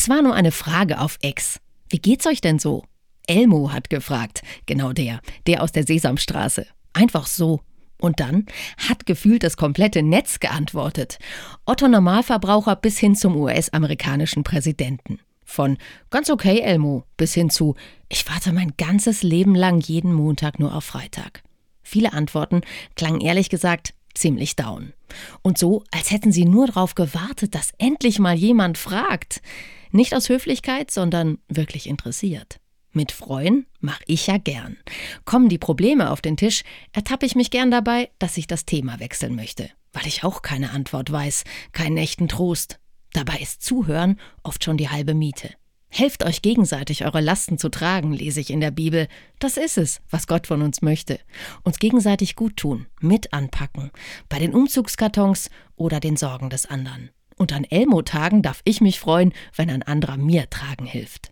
Es war nur eine Frage auf Ex. Wie geht's euch denn so? Elmo hat gefragt. Genau der. Der aus der Sesamstraße. Einfach so. Und dann hat gefühlt das komplette Netz geantwortet. Otto Normalverbraucher bis hin zum US-amerikanischen Präsidenten. Von ganz okay, Elmo, bis hin zu ich warte mein ganzes Leben lang jeden Montag nur auf Freitag. Viele Antworten klangen ehrlich gesagt ziemlich down. Und so, als hätten sie nur darauf gewartet, dass endlich mal jemand fragt. Nicht aus Höflichkeit, sondern wirklich interessiert. Mit Freuen mache ich ja gern. Kommen die Probleme auf den Tisch, ertappe ich mich gern dabei, dass ich das Thema wechseln möchte, weil ich auch keine Antwort weiß, keinen echten Trost. Dabei ist Zuhören oft schon die halbe Miete. Helft euch gegenseitig, eure Lasten zu tragen, lese ich in der Bibel. Das ist es, was Gott von uns möchte. Uns gegenseitig gut tun, mit anpacken, bei den Umzugskartons oder den Sorgen des anderen. Und an Elmo-Tagen darf ich mich freuen, wenn ein anderer mir tragen hilft.